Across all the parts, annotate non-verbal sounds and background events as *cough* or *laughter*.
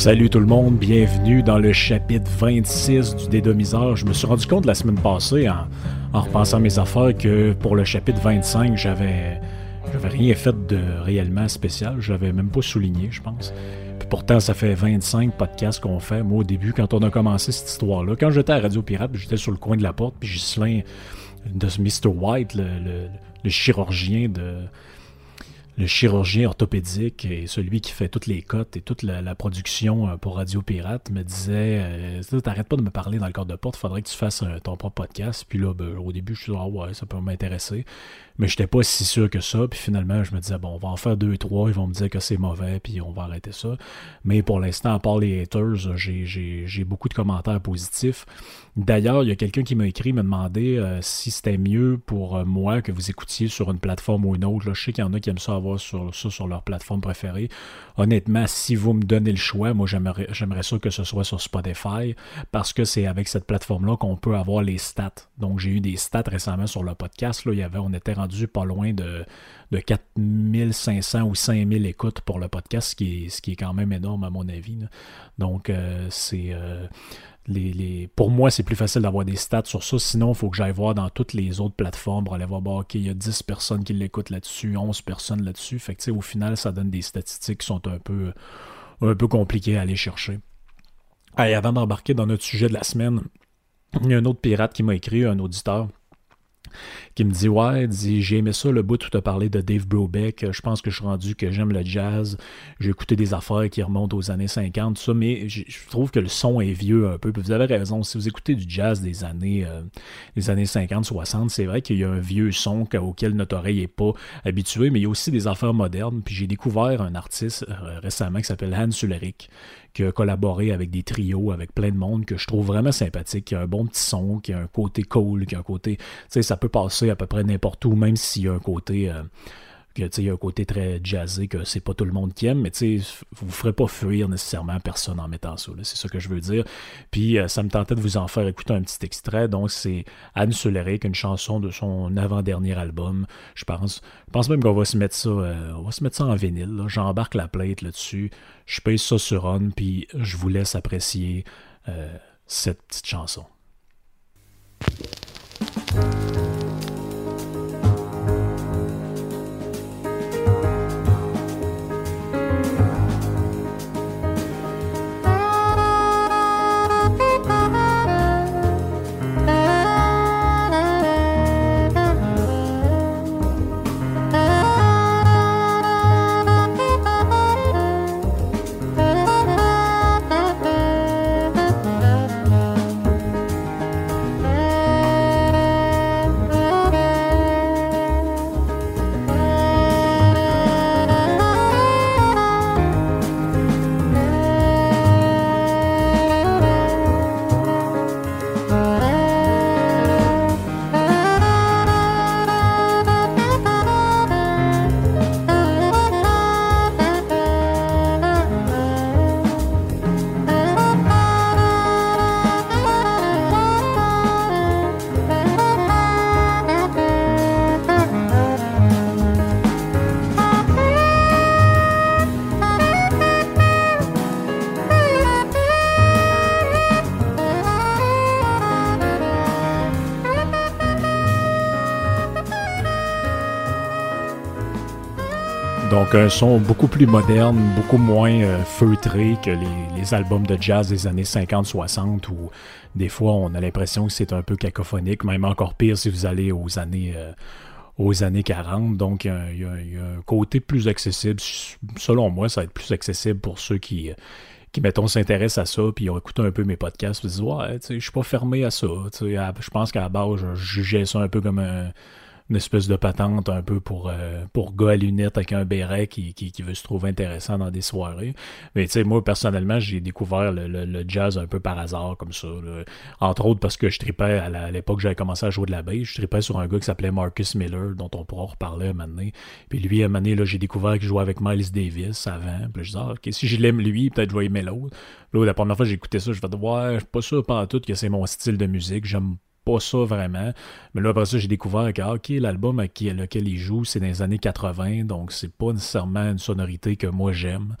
Salut tout le monde, bienvenue dans le chapitre 26 du Dédomiseur. Je me suis rendu compte la semaine passée, en, en repensant mes affaires, que pour le chapitre 25, j'avais, j'avais rien fait de réellement spécial. Je l'avais même pas souligné, je pense. Puis pourtant, ça fait 25 podcasts qu'on fait. Moi, au début, quand on a commencé cette histoire-là, quand j'étais à Radio Pirate, j'étais sur le coin de la porte, puis Ghislain de Mr. White, le chirurgien de le chirurgien orthopédique et celui qui fait toutes les cotes et toute la, production euh, pour Radio Pirate me disait euh, T'arrêtes pas de me parler dans le cadre de porte, faudrait que tu fasses euh, ton propre podcast. Puis là, ben, au début, je suis dit, ah ouais, ça peut m'intéresser. Mais j'étais pas si sûr que ça. Puis finalement, je me disais, bon, on va en faire deux, trois. Ils vont me dire que c'est mauvais, puis on va arrêter ça. Mais pour l'instant, à part les haters, j'ai- beaucoup de commentaires positifs. D'ailleurs, il y a quelqu'un qui m'a écrit, me demander euh, si c'était mieux pour moi que vous écoutiez sur une plateforme ou une autre. Là, je sais qu'il y en a qui aiment ça avoir sur, sur leur plateforme préférée. Honnêtement, si vous me donnez le choix, moi j'aimerais j'aimerais ça que ce soit sur Spotify parce que c'est avec cette plateforme-là qu'on peut avoir les stats. Donc j'ai eu des stats récemment sur le podcast. Là, il y avait, on était rendu pas loin de, de 4500 ou 5000 écoutes pour le podcast, ce qui est, quand même énorme à mon avis. Donc euh, c'est... euh, pour moi, c'est plus facile d'avoir des stats sur ça. Sinon, il faut que j'aille voir dans toutes les autres plateformes pour aller voir, bon, OK, il y a 10 personnes qui l'écoutent là-dessus, 11 personnes là-dessus. Fait que, au final, ça donne des statistiques qui sont un peu, un peu compliquées à aller chercher. Hey, avant d'embarquer dans notre sujet de la semaine, il y a un autre pirate qui m'a écrit, un auditeur, qui me dit Ouais, dit j'ai aimé ça le bout où tu as parlé de Dave Brubeck. Je pense que je suis rendu que j'aime le jazz. J'ai écouté des affaires qui remontent aux années 50, tout ça, mais je trouve que le son est vieux un peu. Puis vous avez raison, si vous écoutez du jazz des années, euh, des années 50, 60, c'est vrai qu'il y a un vieux son que- auquel notre oreille n'est pas habituée, mais il y a aussi des affaires modernes. Puis j'ai découvert un artiste euh, récemment qui s'appelle Hans Ulrich, qui a collaboré avec des trios, avec plein de monde, que je trouve vraiment sympathique, qui a un bon petit son, qui a un côté cool, qui a un côté. Tu sais, ça peut passer à peu près n'importe où, même s'il y a un côté. euh, il y a un côté très jazzé que c'est pas tout le monde qui aime, mais tu vous ferez pas fuir nécessairement personne en mettant ça. C'est ça que je veux dire. Puis euh, ça me tentait de vous en faire écouter un petit extrait. Donc c'est Anne Suleric, une chanson de son avant-dernier album, je pense. Je pense même qu'on va se mettre ça, euh, on va se mettre ça en vinyle. J'embarque la plate là-dessus. Je paye ça sur On, puis je vous laisse apprécier euh, cette petite chanson. Donc un son beaucoup plus moderne, beaucoup moins euh, feutré que les, albums de jazz des années 50-60 où des fois on a l'impression que c'est un peu cacophonique, même encore pire si vous allez aux années euh, aux années 40. Donc il y, a un- côté plus accessible. Selon moi, ça va être plus accessible pour ceux qui, qui mettons, s'intéressent à ça, puis ils ont écouté un peu mes podcasts, ils disent Ouais, je suis pas fermé à ça. Je pense qu'à la base, je jugeais ça un peu comme un une espèce de patente un peu pour, euh, pour gars à lunettes avec un béret qui, qui, qui veut se trouver intéressant dans des soirées. Mais tu sais, moi, personnellement, j'ai découvert le, le- le jazz un peu par hasard, comme ça. là. Entre autres parce que je tripais, à à l'époque j'avais commencé à jouer de la bass, je tripais sur un gars qui s'appelait Marcus Miller, dont on pourra reparler un moment donné. Puis lui, un moment donné, j'ai découvert qu'il jouait avec Miles Davis avant. Puis je disais, ah, ok, si je l'aime lui, peut-être je vais aimer l'autre. Là, la première fois que j'ai écouté ça, je vais dire, ouais, je suis pas sûr pas tout que c'est mon style de musique. J'aime pas ça vraiment. Mais là, après ça, j'ai découvert que, ah, ok, l'album lequel il joue, c'est dans les années 80, donc c'est pas nécessairement une sonorité que moi j'aime.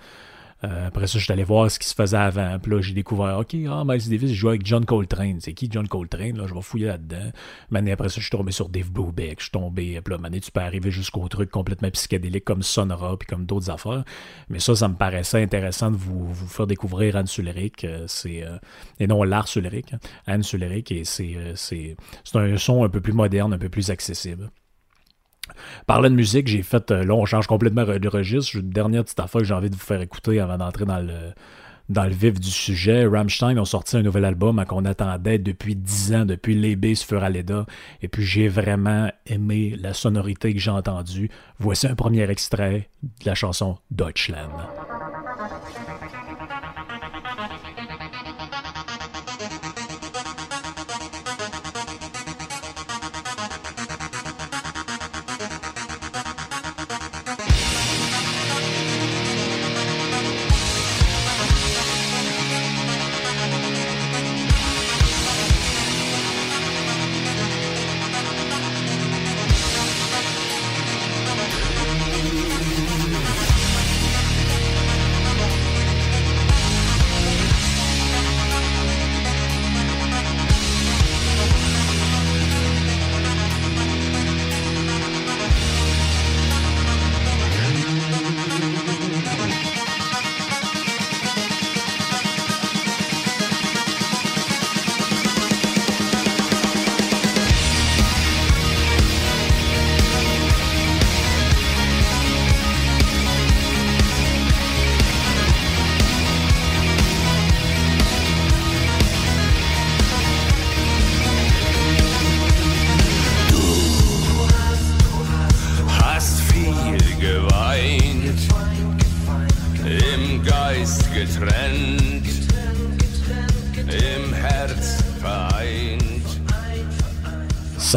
Euh, après ça, je suis allé voir ce qui se faisait avant. Puis là, j'ai découvert, OK, ah, Miles Davis, jouait avec John Coltrane. C'est qui John Coltrane? Là, je vais fouiller là-dedans. Mané, après ça, je suis tombé sur Dave Brubeck. Je suis tombé. Puis là, Mané, tu peux arriver jusqu'au truc complètement psychédélique comme Sonora, puis comme d'autres affaires. Mais ça, ça me paraissait intéressant de vous, vous faire découvrir Anne Suleric. Euh, c'est, euh, et non Lars Suleric. Hein. Anne Suleric. Et c'est, c'est, c'est un son un peu plus moderne, un peu plus accessible. Parlant de musique, j'ai fait. Euh, là, on change complètement de registre. Dernière petite affaire que j'ai envie de vous faire écouter avant d'entrer dans le, dans le vif du sujet. Rammstein ont sorti un nouvel album qu'on attendait depuis 10 ans, depuis Les sur Aleda. Et puis j'ai vraiment aimé la sonorité que j'ai entendue. Voici un premier extrait de la chanson Deutschland.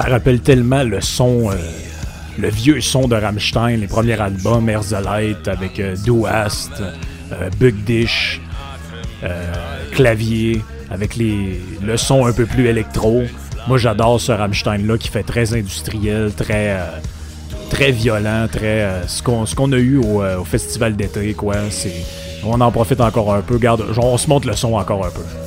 Rappelle tellement le son, euh, le vieux son de Rammstein, les premiers albums, Herzlite avec euh, Duast, euh, Bug Dish, clavier, avec les, le son un peu plus électro. Moi, j'adore ce Rammstein-là qui fait très industriel, très, très violent, très ce qu'on a eu au, au festival d'été, quoi. On en profite encore un peu. Garde, on se monte le son encore un peu.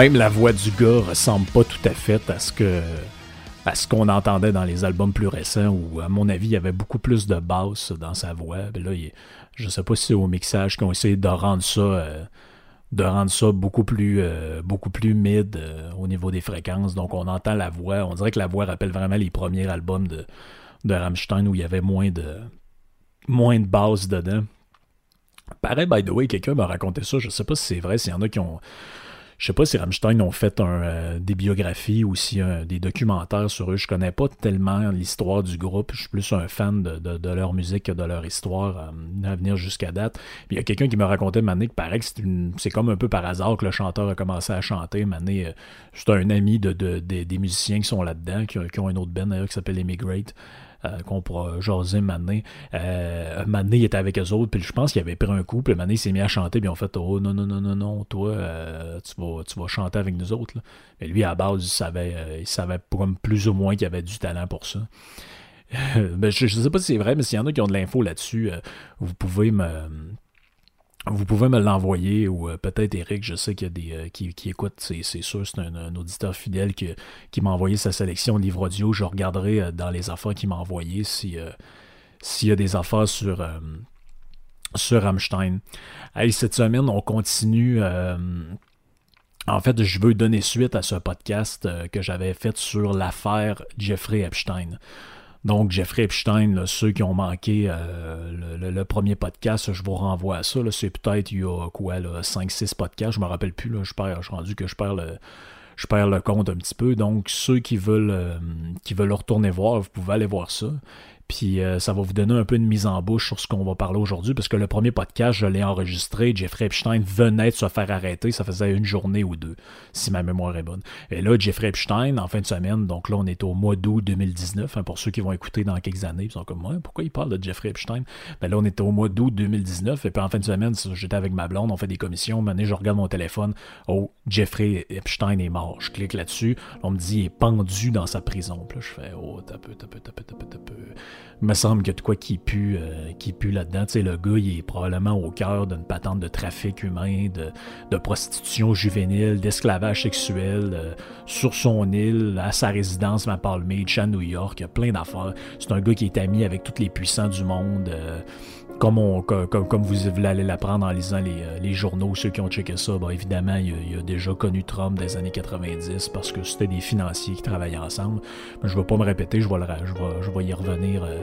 Même la voix du gars ressemble pas tout à fait à ce que à ce qu'on entendait dans les albums plus récents où, à mon avis, il y avait beaucoup plus de basse dans sa voix. Ben là, je sais pas si c'est au mixage qu'ils ont de rendre ça, euh, de rendre ça beaucoup plus, euh, beaucoup plus mid euh, au niveau des fréquences. Donc, on entend la voix. On dirait que la voix rappelle vraiment les premiers albums de, de Rammstein où il y avait moins de, moins de basse dedans. Pareil, by the way, quelqu'un m'a raconté ça. Je sais pas si c'est vrai, s'il y en a qui ont je sais pas si Rammstein ont fait euh, des biographies ou si des documentaires sur eux. Je connais pas tellement l'histoire du groupe. Je suis plus un fan de, leur musique que de leur histoire euh, à venir jusqu'à date. Il y a quelqu'un qui m'a raconté Mané que paraît que c'est comme un peu par hasard que le chanteur a commencé à chanter. Mané, euh, c'est un ami de, des musiciens qui sont là-dedans, qui, qui, ont une autre band qui s'appelle Emigrate. Euh, qu'on pourra jaser Mané. Euh, Mané était avec eux autres, puis je pense qu'il avait pris un coup, puis Mané s'est mis à chanter, puis ont fait Oh non, non, non, non, non, toi, euh, tu, vas, tu vas chanter avec nous autres. Mais lui, à base, il savait, il savait plus ou moins qu'il avait du talent pour ça. Ben, je ne sais pas si c'est vrai, mais s'il y en a qui ont de l'info là-dessus, vous pouvez me vous pouvez me l'envoyer ou euh, peut-être Eric, je sais qu'il y a des euh, qui, qui écoute, c'est, sûr, c'est un, auditeur fidèle qui, qui m'a envoyé sa sélection livre audio. Je regarderai euh, dans les affaires qu'il m'a envoyé si, s'il y a des affaires sur, sur Rammstein. cette semaine, on continue. en fait, je veux donner suite à ce podcast que j'avais fait sur l'affaire Jeffrey Epstein. Donc, Jeffrey Epstein, ceux qui ont manqué euh, le, premier podcast, je vous renvoie à ça. C'est peut-être il y a quoi, 5-6 podcasts, je me rappelle plus. Là, je, perds, je suis rendu que je perds le. Je perds le compte un petit peu. Donc, ceux qui veulent, euh, qui veulent retourner voir, vous pouvez aller voir ça. Puis euh, ça va vous donner un peu de mise en bouche sur ce qu'on va parler aujourd'hui, parce que le premier podcast, je l'ai enregistré. Jeffrey Epstein venait de se faire arrêter. Ça faisait une journée ou deux, si ma mémoire est bonne. Et là, Jeffrey Epstein, en fin de semaine, donc là, on est au mois d'août 2019. Hein, pour ceux qui vont écouter dans quelques années, ils sont comme, moi, pourquoi il parle de Jeffrey Epstein? Ben là, on est au mois d'août 2019. Et puis en fin de semaine, j'étais avec ma blonde, on fait des commissions. Maintenant, je regarde mon téléphone. Oh, Jeffrey Epstein est mort. Je clique là-dessus. On me dit, il est pendu dans sa prison. Puis là, je fais, oh, t'as peu, t'as peu, t'as peu, t'as t'as me semble qu'il y de quoi qui pue, euh, qui pue là-dedans. Tu sais, le gars, il est probablement au cœur d'une patente de trafic humain, de, prostitution juvénile, d'esclavage sexuel euh, sur son île, à sa résidence à Palm Beach, à New York. Il y a plein d'affaires. C'est un gars qui est ami avec tous les puissants du monde. Euh, comme, vous allez l'apprendre en lisant les, euh, les, journaux, ceux qui ont checké ça, ben évidemment, il a, déjà connu Trump des années 90 parce que c'était des financiers qui travaillaient ensemble. Mais je ne vais pas me répéter, je vais, le, je vais, je vais y revenir euh,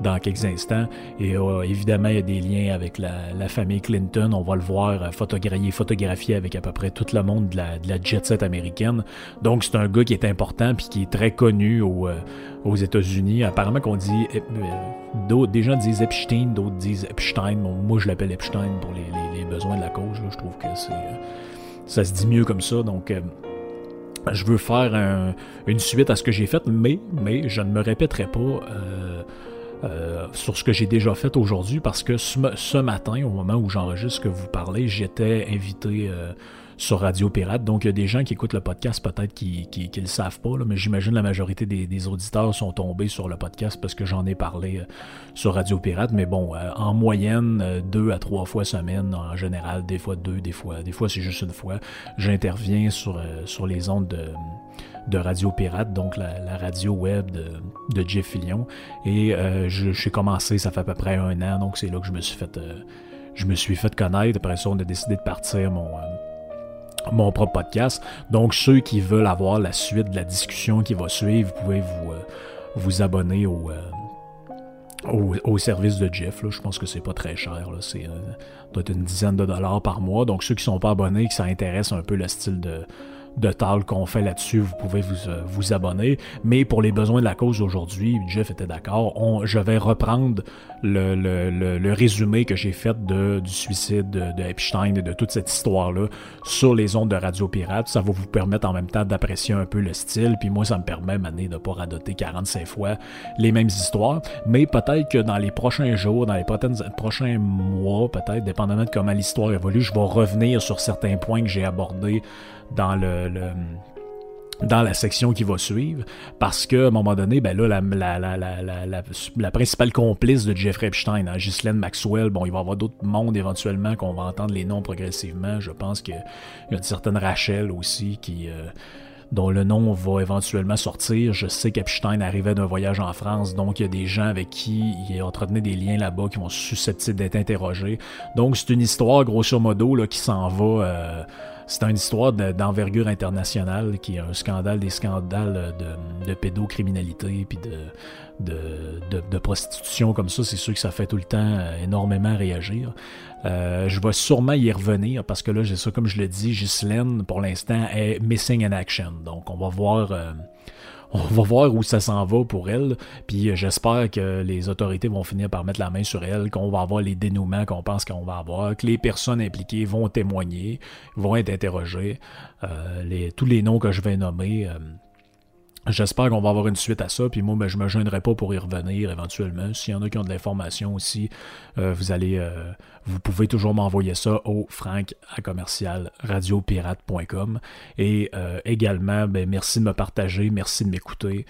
dans quelques instants. Et euh, évidemment, il y a des liens avec la, famille Clinton. On va le voir euh, photographier, photographier avec à peu près tout le monde de la, de la jet set américaine. Donc, c'est un gars qui est important puis qui est très connu au, euh, aux États-Unis. Apparemment qu'on dit... d'autres, des gens disent Epstein, d'autres disent Epstein. moi, je l'appelle Epstein pour les, les, besoins de la cause. Je trouve que c'est... ça se dit mieux comme ça. Donc je veux faire une suite à ce que j'ai fait, mais, mais je ne me répéterai pas. Euh, sur ce que j'ai déjà fait aujourd'hui parce que ce, matin, au moment où j'enregistre que vous parlez, j'étais invité euh, sur Radio Pirate. Donc, il y a des gens qui écoutent le podcast peut-être qui ne le savent pas, mais j'imagine la majorité des, auditeurs sont tombés sur le podcast parce que j'en ai parlé euh, sur Radio Pirate. Mais bon, en moyenne, deux à trois fois semaine, en général, des fois deux, des fois, des fois c'est juste une fois, j'interviens sur, sur les ondes de de Radio Pirate, donc la, radio web de, Jeff Fillion. Et euh, j'ai commencé, ça fait à peu près un an, donc c'est là que je me suis fait, euh, je me suis fait connaître. Après ça, on a décidé de partir mon, euh, mon propre podcast. Donc ceux qui veulent avoir la suite de la discussion qui va suivre, vous pouvez vous, vous abonner au, au, service de Jeff. Je pense que c'est pas très cher. C'est être une dizaine de dollars par mois. Donc ceux qui sont pas abonnés, qui s'intéressent un peu le style de de tal qu'on fait là-dessus, vous pouvez vous, euh, vous, abonner. Mais pour les besoins de la cause aujourd'hui, Jeff était d'accord, je vais reprendre le, le, le, résumé que j'ai fait de, du suicide de, Epstein et de toute cette histoire-là sur les ondes de Radio Pirate. Ça va vous permettre en même temps d'apprécier un peu le style. Puis moi, ça me permet maintenant de ne pas radoter 45 fois les mêmes histoires. Mais peut-être que dans les prochains jours, dans les prochains mois, peut-être, dépendamment de comment l'histoire évolue, je vais revenir sur certains points que j'ai abordés dans le, dans la section qui va suivre, parce que à un moment donné, ben là, la, la, la, la principale complice de Jeffrey Epstein, hein, Ghislaine Maxwell, bon, il va y avoir d'autres mondes éventuellement qu'on va entendre les noms progressivement. Je pense qu'il y a une certaine Rachel aussi qui. Euh, dont le nom va éventuellement sortir. Je sais qu'Epstein arrivait d'un voyage en France, donc il y a des gens avec qui il entretenait des liens là-bas qui vont susceptibles d'être interrogés. Donc c'est une histoire, grosso modo, là, qui s'en va. Euh, c'est une histoire d'envergure internationale qui est un scandale, des scandales de, pédocriminalité puis de, de, prostitution comme ça. C'est sûr que ça fait tout le temps euh, énormément réagir. Euh, je vais sûrement y revenir parce que là, j'ai ça, comme je le dis, Ghislaine, pour l'instant, est missing in action. Donc, on va voir. Euh, on va voir où ça s'en va pour elle. Puis euh, j'espère que les autorités vont finir par mettre la main sur elle, qu'on va avoir les dénouements qu'on pense qu'on va avoir, que les personnes impliquées vont témoigner, vont être interrogées. Euh, tous les noms que je vais nommer. Euh, J'espère qu'on va avoir une suite à ça, puis moi, ben, je me gênerai pas pour y revenir éventuellement. S'il y en a qui ont de l'information aussi, euh, vous allez, euh, vous pouvez toujours m'envoyer ça au frank à commercial radiopirate.com. Et euh, également, ben, merci de me partager, merci de m'écouter.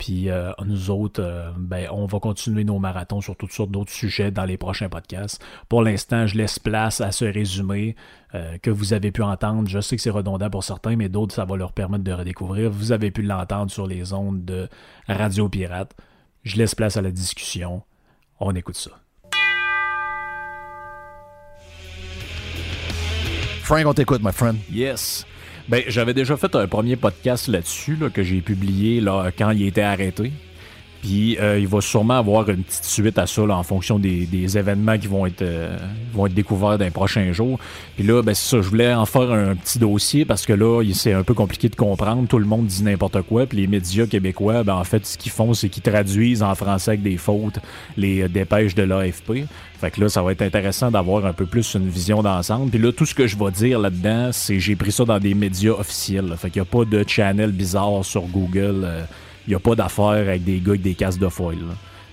Puis euh, nous autres, euh, ben, on va continuer nos marathons sur toutes sortes d'autres sujets dans les prochains podcasts. Pour l'instant, je laisse place à ce résumé euh, que vous avez pu entendre. Je sais que c'est redondant pour certains, mais d'autres, ça va leur permettre de redécouvrir. Vous avez pu l'entendre sur les ondes de Radio Pirate. Je laisse place à la discussion. On écoute ça. Frank, on t'écoute, my friend. Yes. Ben, j'avais déjà fait un premier podcast là-dessus que j'ai publié là, quand il était arrêté. Puis euh, il va sûrement avoir une petite suite à ça là, en fonction des, des événements qui vont être, euh, vont être découverts dans les prochains jours. Puis là, ben, c'est ça, je voulais en faire un petit dossier parce que là, c'est un peu compliqué de comprendre. Tout le monde dit n'importe quoi. Puis les médias québécois, ben, en fait, ce qu'ils font, c'est qu'ils traduisent en français avec des fautes les euh, dépêches de l'AFP. Fait que là, ça va être intéressant d'avoir un peu plus une vision d'ensemble. Puis là, tout ce que je vais dire là-dedans, c'est j'ai pris ça dans des médias officiels. Fait qu'il n'y a pas de channel bizarre sur Google. N'y a pas d'affaire avec des gars avec des casques de foil.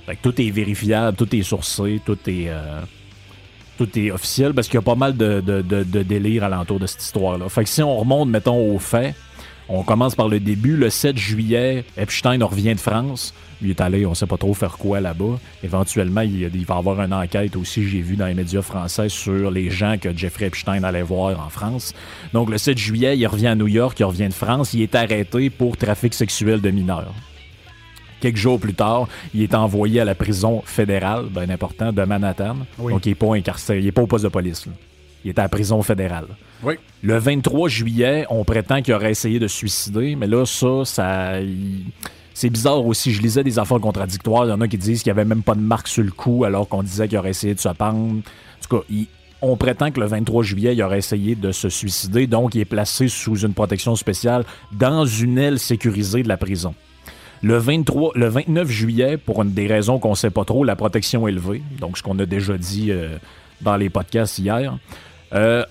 Fait que tout est vérifiable, tout est sourcé, tout est, euh, tout est officiel parce qu'il y a pas mal de, de, de, de délire alentour de cette histoire-là. Fait que si on remonte, mettons, aux faits, on commence par le début. Le 7 juillet, Epstein revient de France. Il est allé, on sait pas trop faire quoi là-bas. Éventuellement, il, il va y avoir une enquête aussi, j'ai vu dans les médias français, sur les gens que Jeffrey Epstein allait voir en France. Donc, le 7 juillet, il revient à New York, il revient de France. Il est arrêté pour trafic sexuel de mineurs. Quelques jours plus tard, il est envoyé à la prison fédérale, bien important, de Manhattan. Oui. Donc, il n'est pas incarcéré, il n'est pas au poste de police. là. Il est à la prison fédérale. Oui. Le 23 juillet, on prétend qu'il aurait essayé de se suicider, mais là, ça, ça. il- C'est bizarre aussi. Je lisais des affaires contradictoires. Il y en a qui disent qu'il n'y avait même pas de marque sur le cou alors qu'on disait qu'il aurait essayé de se pendre. En tout cas, il- on prétend que le 23 juillet, il aurait essayé de se suicider, donc il est placé sous une protection spéciale dans une aile sécurisée de la prison. Le, 23, le 29 juillet, pour une des raisons qu'on ne sait pas trop, la protection élevée, donc ce qu'on a déjà dit euh, dans les podcasts hier, euh,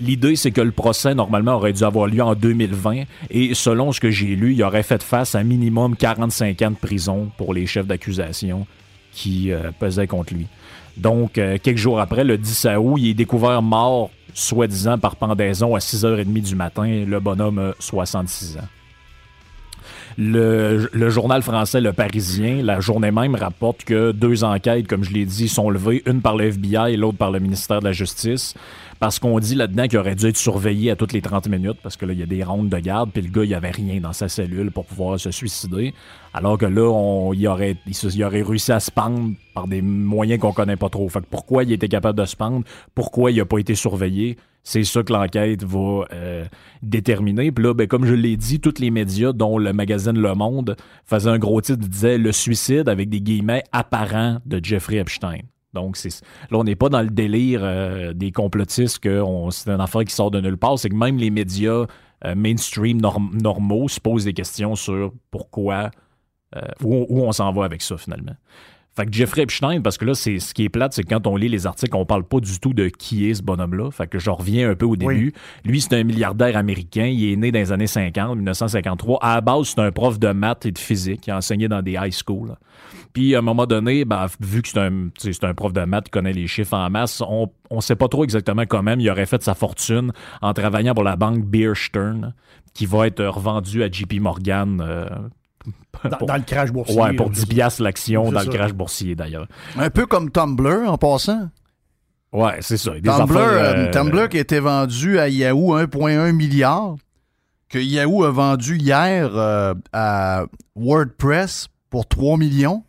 L'idée, c'est que le procès, normalement, aurait dû avoir lieu en 2020. Et selon ce que j'ai lu, il aurait fait face à minimum 45 ans de prison pour les chefs d'accusation qui euh, pesaient contre lui. Donc, euh, quelques jours après, le 10 août, il est découvert mort, soi-disant par pendaison, à 6h30 du matin. Le bonhomme a 66 ans. Le, journal français Le Parisien, la journée même, rapporte que deux enquêtes, comme je l'ai dit, sont levées, une par le FBI et l'autre par le ministère de la Justice, parce qu'on dit là-dedans qu'il aurait dû être surveillé à toutes les 30 minutes, parce que là, il y a des rondes de garde, puis le gars, il avait rien dans sa cellule pour pouvoir se suicider, alors que là, on, il, aurait, il aurait réussi à se pendre par des moyens qu'on connaît pas trop. Fait que pourquoi il était capable de se pendre? Pourquoi il n'a pas été surveillé? C'est ça que l'enquête va euh, déterminer. Puis là, ben, comme je l'ai dit, tous les médias, dont le magazine Le Monde, faisaient un gros titre, disait le suicide avec des guillemets apparents de Jeffrey Epstein. Donc, là, on n'est pas dans le délire euh, des complotistes que c'est une affaire qui sort de nulle part. C'est que même les médias euh, mainstream norm- normaux se posent des questions sur pourquoi, où on s'en va avec ça finalement. Fait que Jeffrey Epstein, parce que là, c'est ce qui est plate, c'est que quand on lit les articles, on parle pas du tout de qui est ce bonhomme-là. Fait que je reviens un peu au début. Lui, c'est un milliardaire américain. Il est né dans les années 50, 1953. À la base, c'est un prof de maths et de physique. Il a enseigné dans des high schools. Puis, à un moment donné, ben, vu que c'est un, c'est prof de maths qui connaît les chiffres en masse, on ne sait pas trop exactement comment il aurait fait sa fortune en travaillant pour la banque Bear Stearns, qui va être revendue à JP Morgan. euh, Dans, pour- dans le crash boursier. Ouais, pour là, 10 c'est- piastres l'action dans le crash boursier, d'ailleurs. Un peu comme Tumblr en passant. Ouais, c'est ça. Des Tumblr, affaires, euh, euh, Tumblr qui a été vendu à Yahoo 1,1 milliard, que Yahoo a vendu hier euh, à WordPress pour 3 millions.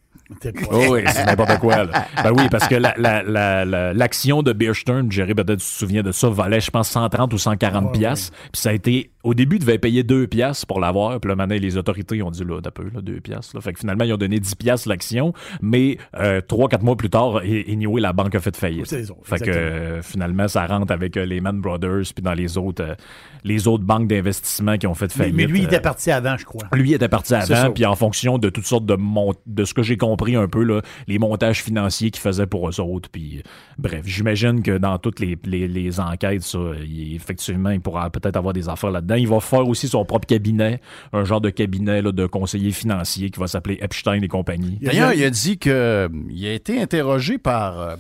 Oh oui, *laughs* c'est n'importe quoi. Là. Ben oui, parce que la- la- la- la- l'action de Bear Stearns, Jerry, peut-être tu te souviens de ça, valait, je pense, 130 ou 140 Ouais, piastres. Puis ça a été... Au début, ils devaient payer 2 piastres pour l'avoir. Puis là, maintenant, les autorités ont dit, là, d'un peu, là, 2 piastres. là. Fait que finalement, ils ont donné 10 piastres l'action. Mais 3-4 mois plus tard, anyway, la banque a fait faillite. Fait que euh, finalement, ça rentre avec euh, les Man Brothers puis dans les autres, euh, les autres banques d'investissement qui ont fait faillite. mais lui, il euh, était parti avant, je crois. lui était parti avant, puis en fonction de toutes sortes de mont de ce que j'ai compris un peu, là, les montages financiers qu'ils faisaient pour eux autres. Puis, euh, bref, j'imagine que dans toutes les, les- les enquêtes, ça, il- effectivement, il pourra peut-être avoir des affaires là-dedans. Il va faire aussi son propre cabinet, un genre de cabinet là, de conseiller financier qui va s'appeler Epstein et compagnie. D'ailleurs, il a dit que euh, il a été interrogé par euh,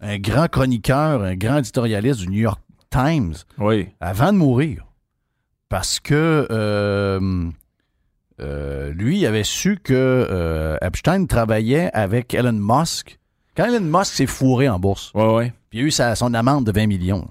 un grand chroniqueur, un grand éditorialiste du New York Times Oui. avant de mourir. Parce que euh, euh, lui, il avait su que euh, Epstein travaillait avec Elon Musk. Quand Elon Musk s'est fourré en bourse, Ouais, ouais. puis il a eu sa- son amende de 20 millions.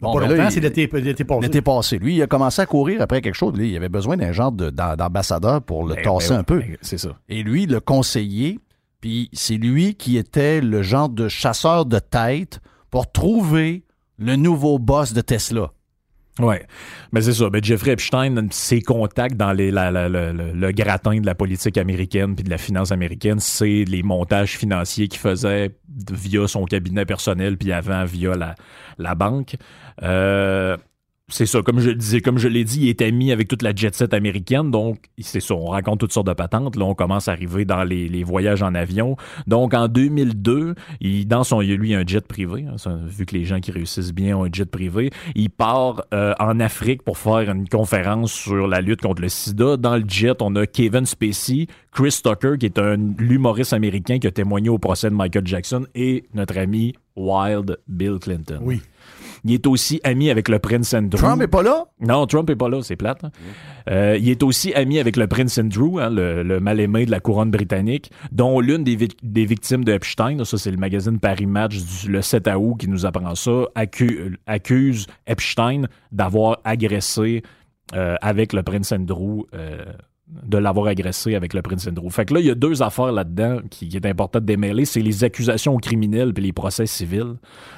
Bon, pas ben longtemps, il- c'est l'été passé. L'été passé. Lui, il a commencé à courir après quelque chose. Il avait besoin d'un genre de- d'am- d'ambassadeur pour le Ben, tasser ben, un peu. C'est ça. Et lui, le conseiller, puis c'est lui qui était le genre de chasseur de tête pour trouver le nouveau boss de Tesla. Ouais, mais c'est ça. Jeffrey Epstein, ses contacts dans les, la, la, la, le, le gratin de la politique américaine puis de la finance américaine, c'est les montages financiers qu'il faisait via son cabinet personnel puis avant via la banque. Euh, c'est ça, comme je disais, comme je l'ai dit, il est ami avec toute la jet set américaine, donc c'est ça, on raconte toutes sortes de patentes. Là, on commence à arriver dans les, voyages en avion. Donc en 2002, il, dans son, lui un jet privé, hein, vu que les gens qui réussissent bien ont un jet privé. Il part euh, en Afrique pour faire une conférence sur la lutte contre le sida. Dans le jet, on a Kevin Spacey, Chris Tucker, qui est un humoriste américain qui a témoigné au procès de Michael Jackson, et notre ami Wild Bill Clinton. Oui. Il est aussi ami avec le prince Andrew. Trump est pas là? Non, Trump est pas là, c'est plate. hein. Euh, il est aussi ami avec le prince Andrew, hein, le, le mal-aimé de la couronne britannique, dont l'une des, vic- des victimes de Epstein, ça c'est le magazine Paris Match du, le 7 août qui nous apprend ça, accu- accuse Epstein d'avoir agressé euh, avec le prince Andrew. euh, de l'avoir agressé avec le prince Andrew. Fait que là, il y a deux affaires là-dedans qui, est important de démêler, c'est les accusations criminelles puis les procès civils.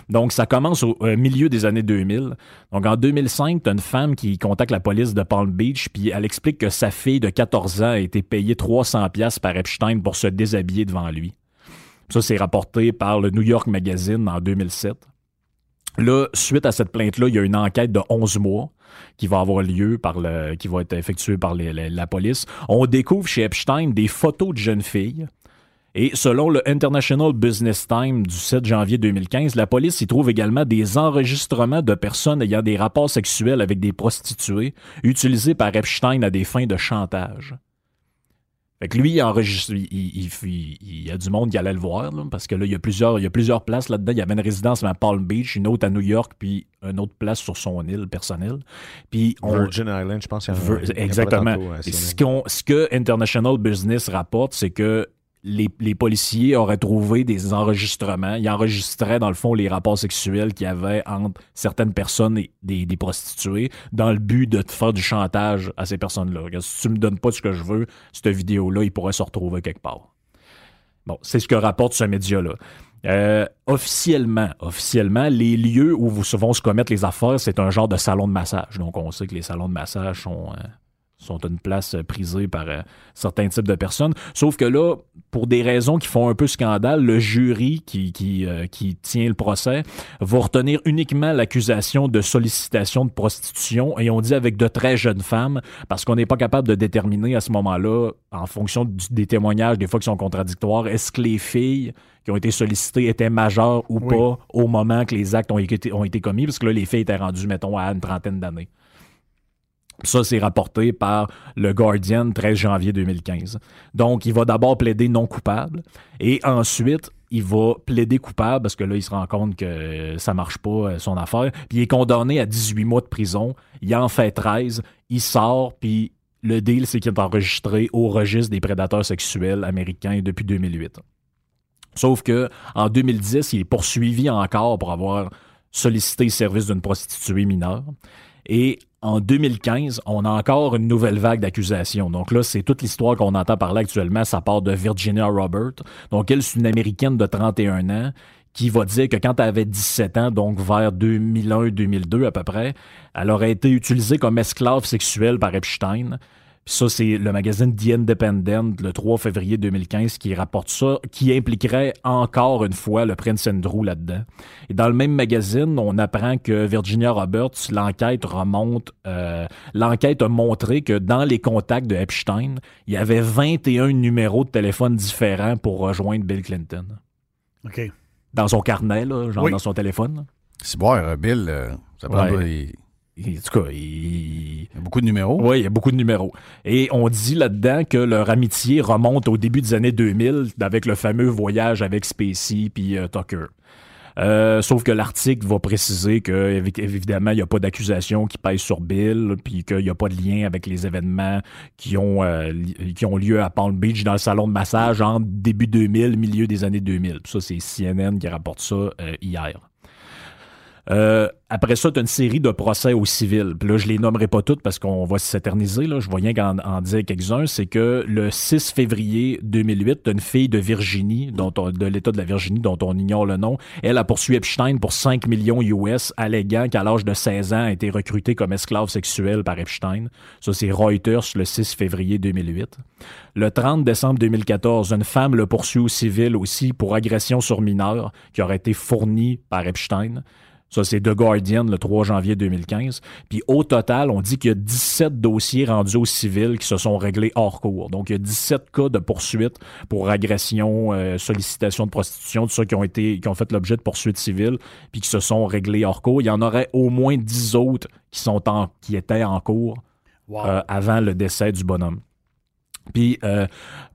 Donc, ça commence au euh, milieu des années 2000. Donc, en 2005, t'as une femme qui contacte la police de Palm Beach, puis elle explique que sa fille de 14 ans a été payée 300 pièces par Epstein pour se déshabiller devant lui. Ça, c'est rapporté par le New York Magazine en 2007. Là, suite à cette plainte-là, il y a une enquête de 11 mois qui va avoir lieu par le, qui va être effectuée par la police. On découvre chez Epstein des photos de jeunes filles. Et selon le International Business Time du 7 janvier 2015, la police y trouve également des enregistrements de personnes ayant des rapports sexuels avec des prostituées utilisés par Epstein à des fins de chantage. Fait que lui, il, enregistre, il, il- il- il y a du monde qui allait le voir, là, parce que là, il y a plusieurs, il y a plusieurs places là-dedans. Il y avait une résidence à Palm Beach, une autre à New York, puis une autre place sur son île personnelle. Puis on, Virgin Island, je pense. qu'il y a- il y a exactement. Et ce que International Business rapporte, c'est que les, policiers auraient trouvé des enregistrements. Ils enregistraient, dans le fond, les rapports sexuels qu'il y avait entre certaines personnes et des, prostituées dans le but de te faire du chantage à ces personnes-là. Si tu me donnes pas ce que je veux, cette vidéo-là, il pourrait se retrouver quelque part. Bon, c'est ce que rapporte ce média-là. Euh, officiellement, officiellement, les lieux où vous- vont se commettre les affaires, c'est un genre de salon de massage. Donc, on sait que les salons de massage sont, euh, sont une place euh, prisée par euh, certains types de personnes. Sauf que là, pour des raisons qui font un peu scandale, le jury qui, qui, euh, qui tient le procès va retenir uniquement l'accusation de sollicitation de prostitution et on dit avec de très jeunes femmes parce qu'on n'est pas capable de déterminer à ce moment-là, en fonction du- des témoignages, des fois qui sont contradictoires, est-ce que les filles qui ont été sollicitées étaient majeures ou Oui. pas au moment que les actes ont été, ont été commis, parce que là, les filles étaient rendues, mettons, à une trentaine d'années. Ça, c'est rapporté par le Guardian 13 janvier 2015. Donc, il va d'abord plaider non coupable et ensuite, il va plaider coupable parce que là, il se rend compte que euh, ça marche pas, euh, son affaire. Puis il est condamné à 18 mois de prison. Il en fait 13. Il sort, puis le deal, c'est qu'il est enregistré au registre des prédateurs sexuels américains depuis 2008. Sauf que en 2010, il est poursuivi encore pour avoir sollicité le service d'une prostituée mineure. Et en 2015, on a encore une nouvelle vague d'accusations. Donc là, c'est toute l'histoire qu'on entend parler actuellement. Ça part de Virginia Robert. Donc elle, c'est une Américaine de 31 ans qui va dire que quand elle avait 17 ans, donc vers 2001-2002 à peu près, elle aurait été utilisée comme esclave sexuelle par Epstein. Puis ça, c'est le magazine The Independent, le 3 février 2015, qui rapporte ça, qui impliquerait encore une fois le Prince Andrew là-dedans. Et dans le même magazine, on apprend que Virginia Roberts, l'enquête remonte, euh, l'enquête a montré que dans les contacts de Epstein, il y avait 21 numéros de téléphone différents pour rejoindre Bill Clinton. OK. Dans son carnet, là, genre Oui. dans son téléphone. C'est bon, euh, Bill, euh, ça prend Ouais. Et, en tout cas, il, il y a beaucoup de numéros. Oui, il y a beaucoup de numéros. Et on dit là-dedans que leur amitié remonte au début des années 2000 avec le fameux voyage avec Spacey puis euh, Tucker. Euh, sauf que l'article va préciser que évi- évidemment il n'y a pas d'accusation qui pèse sur Bill, puis qu'il n'y a pas de lien avec les événements qui ont euh, qui ont lieu à Palm Beach dans le salon de massage en début 2000, milieu des années 2000. Puis ça c'est CNN qui rapporte ça hier. Euh, après ça, tu as une série de procès au civil. Puis là, je les nommerai pas toutes parce qu'on va s'éterniser. Là. Je vois rien qu'en en dire quelques-uns. C'est que le 6 février 2008, tu une fille de Virginie, dont de l'État de la Virginie, dont on ignore le nom. Elle a poursuivi Epstein pour 5 millions US, alléguant qu'à l'âge de 16 ans, a été recrutée comme esclave sexuelle par Epstein. Ça, c'est Reuters le 6 février 2008. Le 30 décembre 2014, une femme le poursuit au civil aussi pour agression sur mineur qui aurait été fournie par Epstein. Ça, c'est The Guardian le 3 janvier 2015. Puis au total, on dit qu'il y a 17 dossiers rendus au civil qui se sont réglés hors cours. Donc, il y a 17 cas de poursuite pour agression, euh, sollicitation de prostitution, tout ça qui ont été, qui ont fait l'objet de poursuites civiles, puis qui se sont réglés hors cours. Il y en aurait au moins 10 autres qui sont en, qui étaient en cours euh, avant le décès du bonhomme. Puis euh,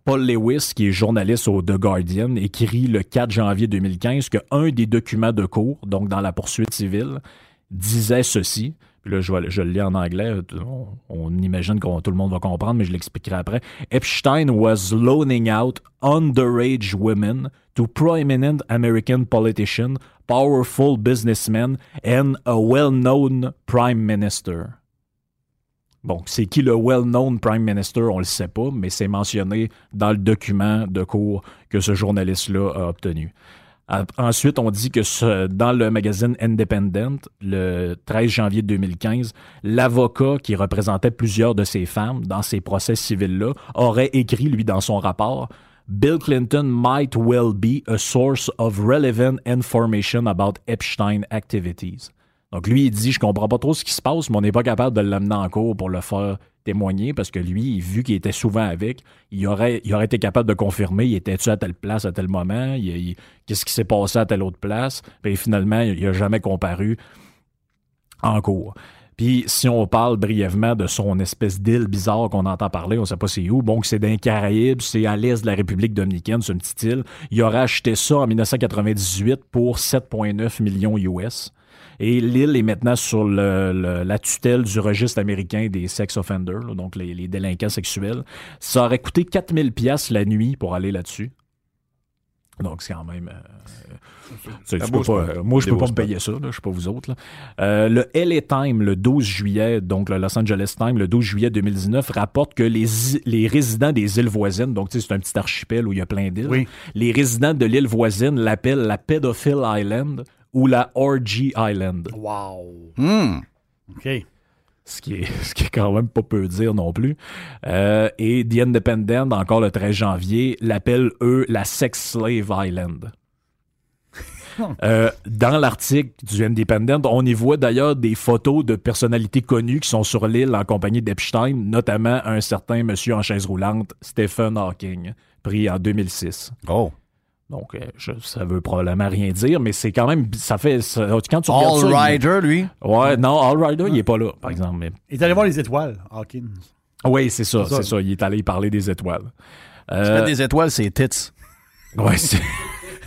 Paul Lewis, qui est journaliste au The Guardian, écrit le 4 janvier 2015 qu'un des documents de cours, donc dans la poursuite civile, disait ceci. Là, je le lis en anglais. On, imagine que tout le monde va comprendre, mais je l'expliquerai après. Epstein was loaning out underage women to prominent American politicians, powerful businessmen, and a well-known prime minister. Bon, c'est qui le well-known Prime Minister, on le sait pas, mais c'est mentionné dans le document de cours que ce journaliste-là a obtenu. Ensuite, on dit que dans le magazine Independent, le 13 janvier 2015, l'avocat qui représentait plusieurs de ces femmes dans ces procès civils-là aurait écrit, lui, dans son rapport, Bill Clinton might well be a source of relevant information about Epstein activities. Donc lui, il dit, je comprends pas trop ce qui se passe, mais on n'est pas capable de l'amener en cours pour le faire témoigner parce que lui, vu qu'il était souvent avec, il aurait, été capable de confirmer, il était-tu à telle place à tel moment, qu'est-ce qui s'est passé à telle autre place, puis finalement, il n'a jamais comparu en cours. Puis si on parle brièvement de son espèce d'île bizarre qu'on entend parler, on sait pas c'est où, bon, c'est dans les Caraïbes, c'est à l'est de la République dominicaine, c'est une petite île. Il aurait acheté ça en 1998 pour 7,9 millions US. Et l'île est maintenant sur la tutelle du registre américain des sex offenders, donc les, délinquants sexuels. Ça aurait coûté 4000 pièces la nuit pour aller là-dessus. Donc, c'est quand même. Euh, moi, je peux pas me payer ça, je ne sais pas vous autres. Euh, le LA Time, le 12 juillet, donc le Los Angeles Times, le 12 juillet 2019, rapporte que les, les résidents des îles voisines, donc c'est un petit archipel où il y a plein d'îles, les résidents de l'île voisine l'appellent la Pedophile Island ou la Orgy Island. Wow. Hmm. OK. Ce qui, est, *laughs* ce qui est quand même pas peu dire non plus. Euh, et The Independent, encore le 13 janvier, l'appelle, eux, la Sex Slave Island. *laughs* Euh, dans l'article du Independent, on y voit d'ailleurs des photos de personnalités connues qui sont sur l'île en compagnie d'Epstein, notamment un certain monsieur en chaise roulante, Stephen Hawking, pris en 2006. Oh. Donc, euh, ça veut probablement rien dire, mais c'est quand même. Ça fait. quand tu All Rider, lui Ouais, non, All Rider, il est pas là, par exemple. Mais... Il est allé voir les étoiles, Hawkins. Oui, c'est ça, c'est ça. Il est allé parler des étoiles. Euh... des étoiles, c'est tits. Ouais, c'est.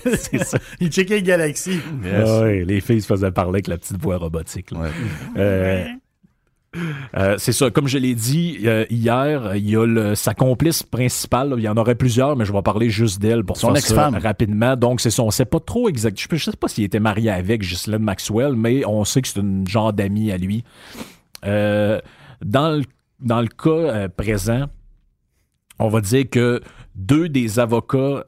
*laughs* c'est ça. *laughs* Il checkait les galaxies. Ouais, les filles se faisaient parler avec la petite voix robotique. Ouais. Euh, euh, c'est ça. Comme je l'ai dit euh, hier, il y a sa complice principale. il y en aurait plusieurs, mais je vais parler juste d'elle pour son ex-femme rapidement. Donc, c'est son. On sait pas trop exact. Je, ne sais pas s'il était marié avec Ghislaine Maxwell, mais on sait que c'est une genre d'ami à lui. Euh, dans, le, dans le cas présent, on va dire que deux des avocats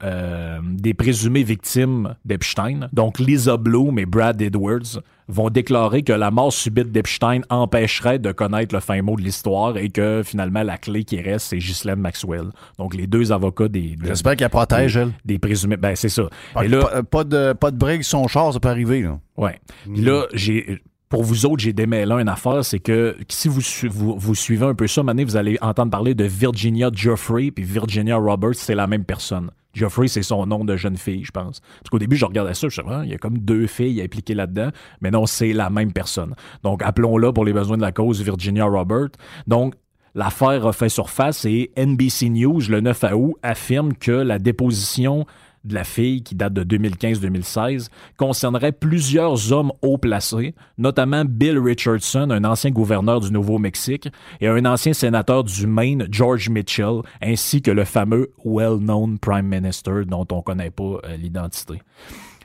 des présumées victimes d'Epstein, donc Lisa Bloom et Brad Edwards, vont déclarer que la mort subite d'Epstein empêcherait de connaître le fin mot de l'histoire et que finalement la clé qui reste, c'est Ghislaine Maxwell. Donc les deux avocats des. J'espère qu'elle protège, des, elle. Des présumés. Ben, c'est ça. Pas, là, pas, de, pas de brigue son char, ça peut arriver, là. Ouais. là, j'ai pour vous autres, j'ai démêlé une affaire, c'est que si vous, vous, suivez un peu ça, vous allez entendre parler de Virginia Geoffrey, puis Virginia Roberts, c'est la même personne. Geoffrey, c'est son nom de jeune fille, je pense. Parce qu'au début, je regardais ça, je me ah, il y a comme deux filles impliquées là-dedans, mais non, c'est la même personne. Donc, appelons-la pour les besoins de la cause Virginia Roberts. Donc, l'affaire a fait surface et NBC News, le 9 août, affirme que la déposition de la fille, qui date de 2015-2016, concernerait plusieurs hommes haut placés, notamment Bill Richardson, un ancien gouverneur du Nouveau-Mexique, et un ancien sénateur du Maine, George Mitchell, ainsi que le fameux well-known Prime Minister dont on ne connaît pas euh, l'identité.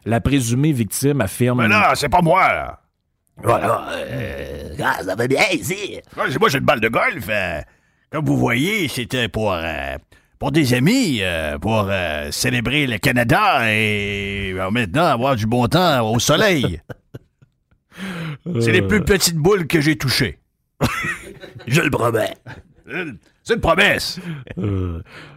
La présumée victime affirme... Mais là, c'est pas moi! Voilà, euh, ah, ça va bien ici. Ouais, moi, j'ai une balle de golf. euh, comme vous voyez, c'était pour, euh, pour des amis, euh, pour euh, célébrer le Canada et euh, maintenant avoir du bon temps au soleil. *laughs* c'est les plus petites boules que j'ai touchées. *laughs* Je le promets. C'est une promesse.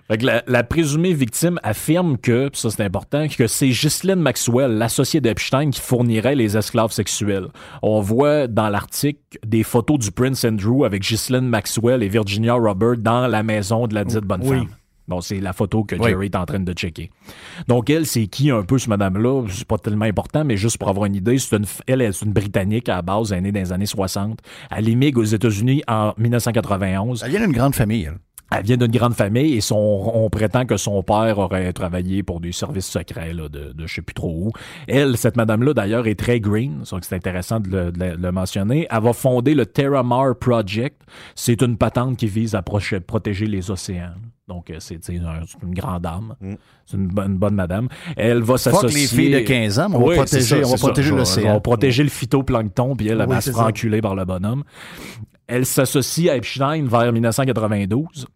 Fait que la, la présumée victime affirme que, pis ça c'est important, que c'est Ghislaine Maxwell, l'associée d'Epstein, qui fournirait les esclaves sexuels. On voit dans l'article des photos du Prince Andrew avec Ghislaine Maxwell et Virginia Robert dans la maison de la dite bonne Oui. femme. Bon, c'est la photo que Oui. Jerry est en train de checker. Donc, elle, c'est qui un peu, ce madame-là? C'est pas tellement important, mais juste pour avoir une idée, c'est une, elle, c'est une Britannique à la base, elle est née dans les années 60. Elle immigre aux États-Unis en 1991. Elle vient d'une grande famille, elle. Elle vient d'une grande famille et son, on prétend que son père aurait travaillé pour des services secrets là, de, de je sais plus trop où. Elle, cette madame-là, d'ailleurs, est très green, donc c'est intéressant de le, de le- mentionner. Elle va fonder le Terramar Project. C'est une patente qui vise à protéger les océans. Donc, euh, c'est c'est un- c'est une grande dame. C'est une bonne, bonne madame. Elle va s'associer... les filles de 15 ans, mais on va protéger, ça, on va protéger l'océan. On va protéger le phytoplancton, puis elle, Oui, va se faire enculer par le bonhomme. Elle s'associe à Epstein vers 1992.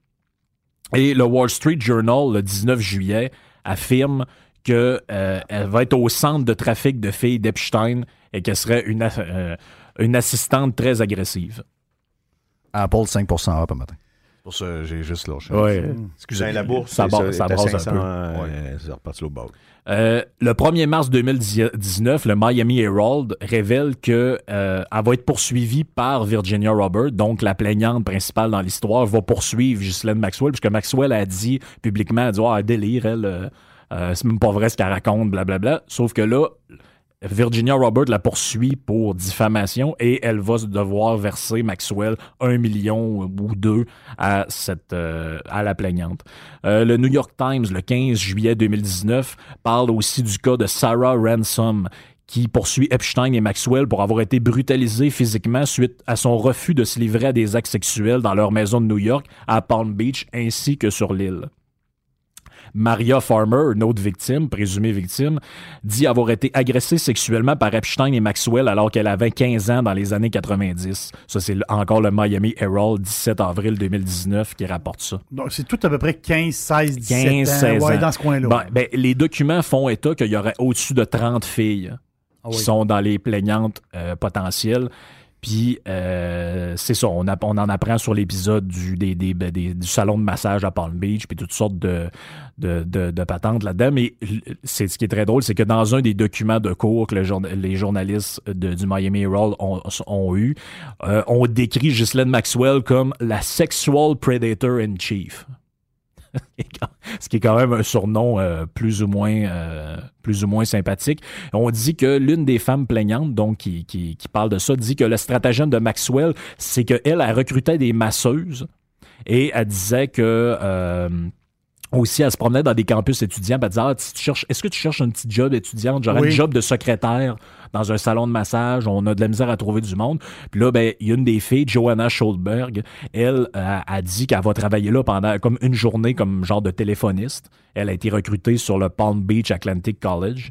Et le Wall Street Journal, le 19 juillet, affirme que euh, va être au centre de trafic de filles d'Epstein et qu'elle serait une, euh, une assistante très agressive. Apple 5 up un matin. Pour ça, j'ai juste lâché. Ouais. Excusez, la bourse, Ça ça était brasse un 500, peu. euh, C'est reparti au bord. Euh, le 1er mars 2019, le Miami Herald révèle que euh, elle va être poursuivie par Virginia Robert, donc la plaignante principale dans l'histoire, va poursuivre Ghislaine Maxwell, puisque Maxwell a dit publiquement, elle a dit, ah, délire, elle, euh, euh, c'est même pas vrai ce qu'elle raconte, blablabla. Sauf que là, Virginia Robert la poursuit pour diffamation et elle va devoir verser Maxwell un million ou deux à euh, la plaignante. Euh, le New York Times le 15 juillet 2019 parle aussi du cas de Sarah Ransom qui poursuit Epstein et Maxwell pour avoir été brutalisés physiquement suite à son refus de se livrer à des actes sexuels dans leur maison de New York à Palm Beach ainsi que sur l'île. Maria Farmer, une autre victime, présumée victime, dit avoir été agressée sexuellement par Epstein et Maxwell alors qu'elle avait 15 ans dans les années 90. Ça, c'est encore le Miami Herald, 17 avril 2019, qui rapporte ça. Donc, c'est tout à peu près 15, 16, 17 15, ans. 16 ouais, ans. dans ce coin-là. Bon, ben, les documents font état qu'il y aurait au-dessus de 30 filles Ah qui sont dans les plaignantes euh, potentielles. Puis, euh, c'est ça, on, en apprend sur l'épisode ben, du salon de massage à Palm Beach, puis toutes sortes de, patentes là-dedans. Mais c'est ce qui est très drôle, c'est que dans un des documents de cours que les journalistes du Miami Herald ont, ont eu, euh, on décrit Ghislaine Maxwell comme la sexual predator in chief. *laughs* ce qui est quand même un surnom euh, plus ou moins euh, plus ou moins sympathique. On dit que l'une des femmes plaignantes, donc qui, qui, qui parle de ça, dit que le stratagème de Maxwell, c'est qu'elle elle recrutait des masseuses et elle disait que euh, aussi, elle se promenait dans des campus étudiants, elle disait ah, tu cherches, Est-ce que tu cherches un petit job étudiante, genre Oui. un job de secrétaire dans un salon de massage On a de la misère à trouver du monde. Puis là, ben, il y a une des filles, Joanna Scholdberg, elle euh, a dit qu'elle va travailler là pendant comme une journée comme genre de téléphoniste. Elle a été recrutée sur le Palm Beach Atlantic College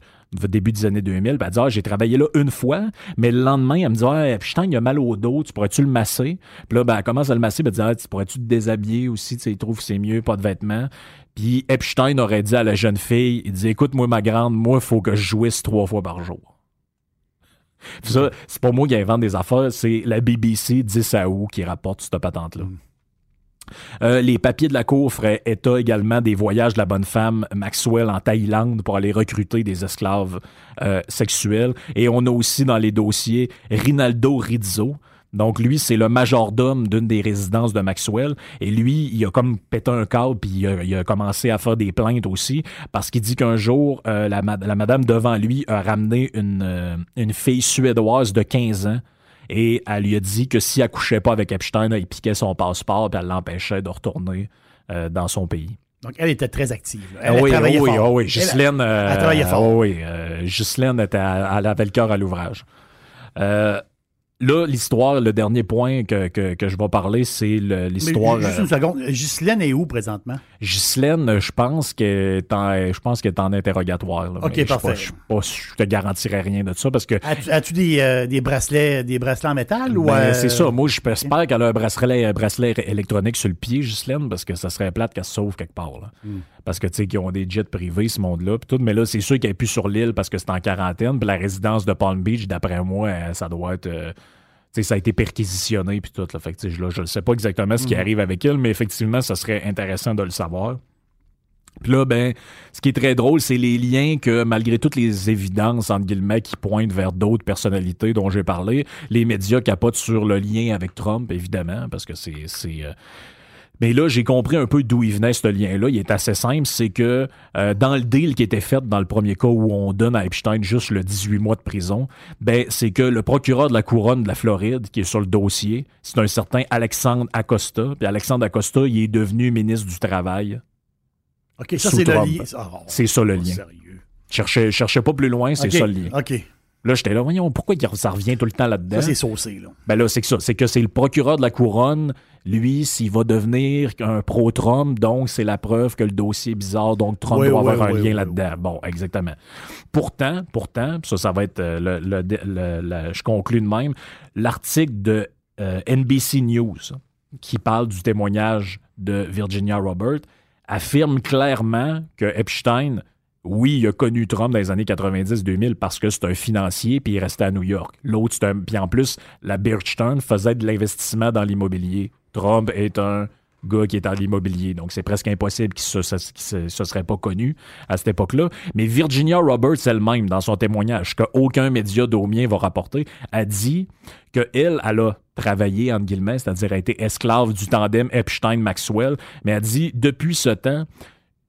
début des années 2000. Puis elle dit ah, j'ai travaillé là une fois, mais le lendemain, elle me dit ah, putain, il a mal au dos, tu pourrais-tu le masser? Puis là, ben, elle commence à le masser, puis elle dit ah, tu pourrais-tu te déshabiller aussi, tu sais, il trouve que c'est mieux, pas de vêtements. Puis Epstein aurait dit à la jeune fille, il dit écoute moi ma grande, moi il faut que je jouisse trois fois par jour. Puis ça, c'est pas moi qui invente des affaires, c'est la BBC 10 à août qui rapporte cette patente-là. Euh, les papiers de la Cour feraient état également des voyages de la bonne femme Maxwell en Thaïlande pour aller recruter des esclaves euh, sexuels. Et on a aussi dans les dossiers Rinaldo Rizzo. Donc lui, c'est le majordome d'une des résidences de Maxwell. Et lui, il a comme pété un câble, puis il a, commencé à faire des plaintes aussi, parce qu'il dit qu'un jour, euh, la, ma- la madame devant lui a ramené une, une fille suédoise de 15 ans et elle lui a dit que si elle couchait pas avec Epstein, elle piquait son passeport et elle l'empêchait de retourner euh, dans son pays. Donc, elle était très active. Elle, oui, travaillait oui, fort. oui. Ghislaine, euh, elle travaillait fort. oui, euh, Ghislaine était à- elle avait le cœur à l'ouvrage. Euh, là, l'histoire, le dernier point que, que, que je vais parler, c'est l'histoire. Juste euh, une seconde. Ghislaine est où présentement? Ghislaine, je pense qu'elle est en, je pense qu'elle est en interrogatoire. là, Ok, je parfait. pas- Je pas- je te garantirais rien de ça parce que As-tu des, euh, des bracelets des bracelets en métal ou Ben, euh, c'est ça. Moi, j'espère qu'elle a un bracelet, un bracelet électronique sur le pied, Ghislaine, parce que ça serait plate qu'elle se sauve quelque part. là. Hmm. Parce que, tu sais, qu'ils ont des jets privés, ce monde-là. pis tout. Mais là, c'est sûr qu'elle est plus sur l'île parce que c'est en quarantaine. Puis la résidence de Palm Beach, d'après moi, euh, ça doit être. euh, tu sais, ça a été perquisitionné puis tout. Là. Fait que, là, je ne sais pas exactement ce qui Hmm. arrive avec elle, mais effectivement, ça serait intéressant de le savoir. Puis là, ben, ce qui est très drôle, c'est les liens que, malgré toutes les évidences, entre guillemets, qui pointent vers d'autres personnalités dont j'ai parlé, les médias capotent sur le lien avec Trump, évidemment, parce que c'est. Mais là, j'ai compris un peu d'où il venait ce lien-là. Il est assez simple. C'est que euh, dans le deal qui était fait dans le premier cas où on donne à Epstein juste le 18 mois de prison, ben, c'est que le procureur de la couronne de la Floride, qui est sur le dossier, c'est un certain Alexandre Acosta. Puis Alexandre Acosta, il est devenu ministre du Travail. OK, ça c'est le lien. Ah, oh, C'est ça le lien. Sérieux. Cherchez, cherchez pas plus loin, c'est ça le lien. OK. Là, j'étais là, voyons, pourquoi ça revient tout le temps là-dedans? Ça c'est saucé là. Ben là, c'est que ça. C'est que c'est le procureur de la couronne, lui, s'il va devenir un pro-Trump, donc c'est la preuve que le dossier est bizarre, donc Trump Oui, doit oui, avoir un lien là-dedans. Bon, exactement. Pourtant, pourtant, ça, ça va être euh, le, le- le- le- je conclus de même, l'article de euh, NBC News qui parle du témoignage de Virginia Robert affirme clairement que Epstein oui, il a connu Trump dans les années 90-2000 parce que c'est un financier puis il restait à New York. L'autre, c'est un. Puis en plus, la Birchton faisait de l'investissement dans l'immobilier. Trump est un gars qui est dans l'immobilier. Donc, c'est presque impossible qu'il se, se serait pas connu à cette époque-là. Mais Virginia Roberts elle-même, dans son témoignage, qu'aucun média d'Aumien va rapporter, a dit qu'elle, elle a travaillé, entre guillemets, c'est-à-dire a été esclave du tandem Epstein-Maxwell, mais a dit, depuis ce temps,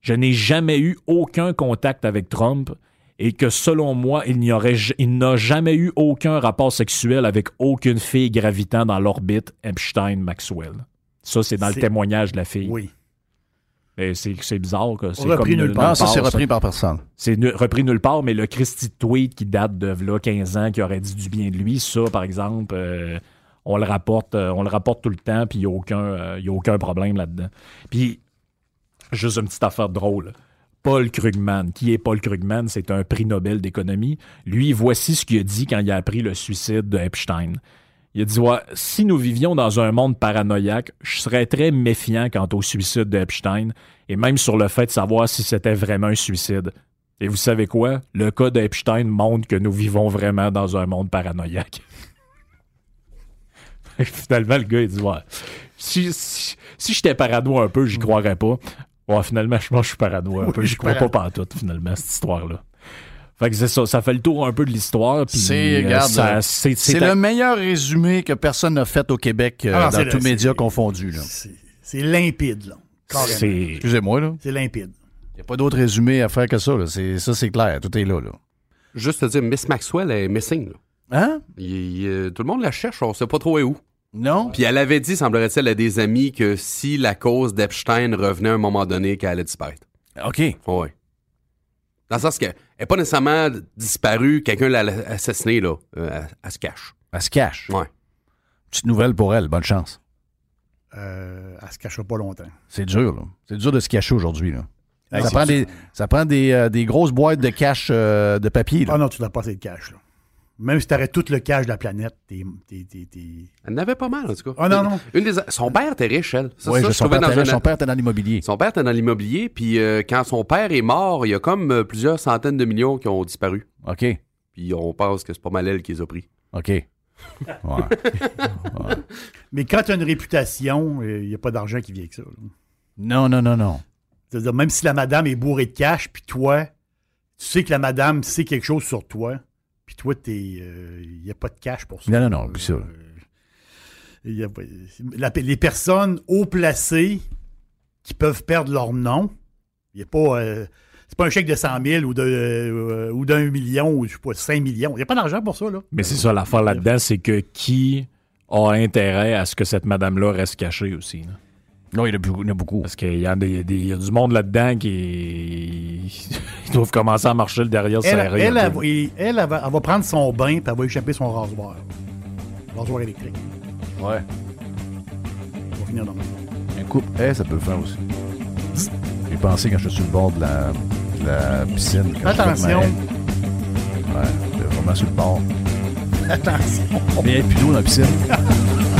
je n'ai jamais eu aucun contact avec Trump et que selon moi, il n'y aurait j- il n'a jamais eu aucun rapport sexuel avec aucune fille gravitant dans l'orbite Epstein-Maxwell. Ça, c'est dans le témoignage de la fille. Oui. Mais c'est bizarre. que C'est Repris nulle nulle part. Non, ça, c'est repris par personne. C'est repris nulle part, mais le Christy tweet qui date de là, 15 ans, qui aurait dit du bien de lui, ça, par exemple, euh, on, le rapporte, euh, on le rapporte tout le temps, puis il n'y a, aucun, euh, y a aucun problème là-dedans. Puis, juste une petite affaire drôle. Paul Krugman. Qui est Paul Krugman? C'est un prix Nobel d'économie. Lui, voici ce qu'il a dit quand il a appris le suicide de Epstein. Il a dit ouais, si nous vivions dans un monde paranoïaque, je serais très méfiant quant au suicide d'Epstein et même sur le fait de savoir si c'était vraiment un suicide. Et vous savez quoi? Le cas d'Epstein montre que nous vivons vraiment dans un monde paranoïaque. *laughs* finalement, le gars, il dit Ouais, si, si, j'étais parano un peu, j'y croirais pas. Ouais, finalement, je pense que je suis parano un Oui, peu. je crois parano. pas partout, finalement, cette histoire-là. Fait que c'est ça, ça fait le tour un peu de l'histoire. puis, C'est, euh, euh, le meilleur résumé que personne n'a fait au Québec euh, Ah dans tous médias c'est- confondus. C'est limpide là. Excusez-moi, là. C'est limpide. Il n'y a pas d'autre résumé à faire que ça. Là. C'est, ça, c'est clair. Tout est là. là. Juste te dire, Miss Maxwell est missing. là. Hein? Il- il- tout le monde la cherche, on sait pas trop où. Non? Puis elle avait dit, semblerait-il, à des amis que si la cause d'Epstein revenait à un moment donné, qu'elle allait disparaître. OK. Ouais. Dans le sens qu'elle n'est pas nécessairement disparue, quelqu'un l'a assassinée, là. Euh, elle, elle se cache. Elle se cache. Ouais. Petite nouvelle pour elle. Bonne chance. Euh, elle se cachera pas longtemps. C'est dur, là. C'est dur de se cacher aujourd'hui, là. Hey, ça, prend des, ça prend des, euh, des grosses boîtes de cash euh, de papier, là. Ah non, tu n'as pas assez de cash là. Même si tu arrêtes tout le cash de la planète, t'es. t'es- t'es- t'es- Elle n'avait pas mal, en tout cas. Ah non, non. Une des... Son père était riche, elle. Ça, Ouais, ça, je- je son, père dans était, un- son père était dans l'immobilier. Son père était dans l'immobilier, puis euh, quand son père est mort, il y a comme euh, plusieurs centaines de millions qui ont disparu. OK. Puis on pense que c'est pas mal elle qui les a pris. OK. *laughs* Ouais. *laughs* Mais quand tu as une réputation, il n'y a pas d'argent qui vient avec ça. là. Non, non, non, non. C'est-à-dire, même si la madame est bourrée de cash, puis toi, tu sais que la madame sait quelque chose sur toi, puis toi, il n'y a pas de cash pour ça. Non, non, non, ça. Euh, il y a pas- la- les personnes haut placées qui peuvent perdre leur nom, il n'y a pas. euh, c'est pas un chèque de 100 000 ou de, euh, ou d'un million ou je sais pas, 5 millions. Il n'y a pas d'argent pour ça, là. Mais c'est ça l'affaire là-dedans, c'est que qui a intérêt à ce que cette madame-là reste cachée aussi. là? Non, il y en a beaucoup. il y en a beaucoup. Parce qu'il y, a des- des- il y a du monde là-dedans qui ils *laughs* doivent commencer à marcher le derrière Elle, serré. elle, elle, elle, elle va, elle va prendre son bain puis elle va échapper son rasoir. Rasoir électrique. Ouais. On va finir dans le Un coupe haie, ça peut le faire aussi. J'ai pensé quand je suis sur le bord de la, de la piscine. Attention. Ouais, vraiment sur le bord. *laughs* Attention. Mais il n'y a plus d'eau dans la piscine. *laughs*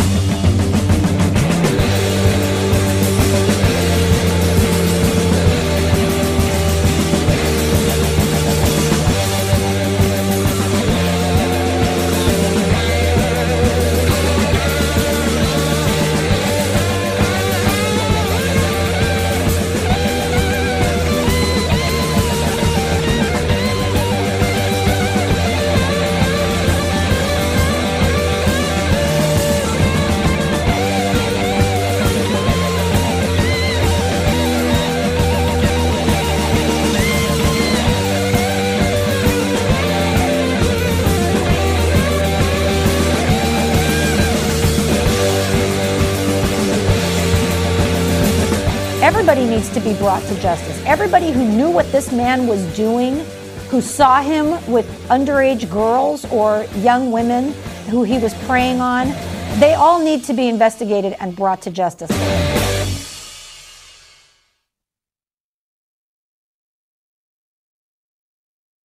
to be brought to justice. Everybody who knew what this man was doing, who saw him with underage girls or young women who he was preying on, they all need to be investigated and brought to justice.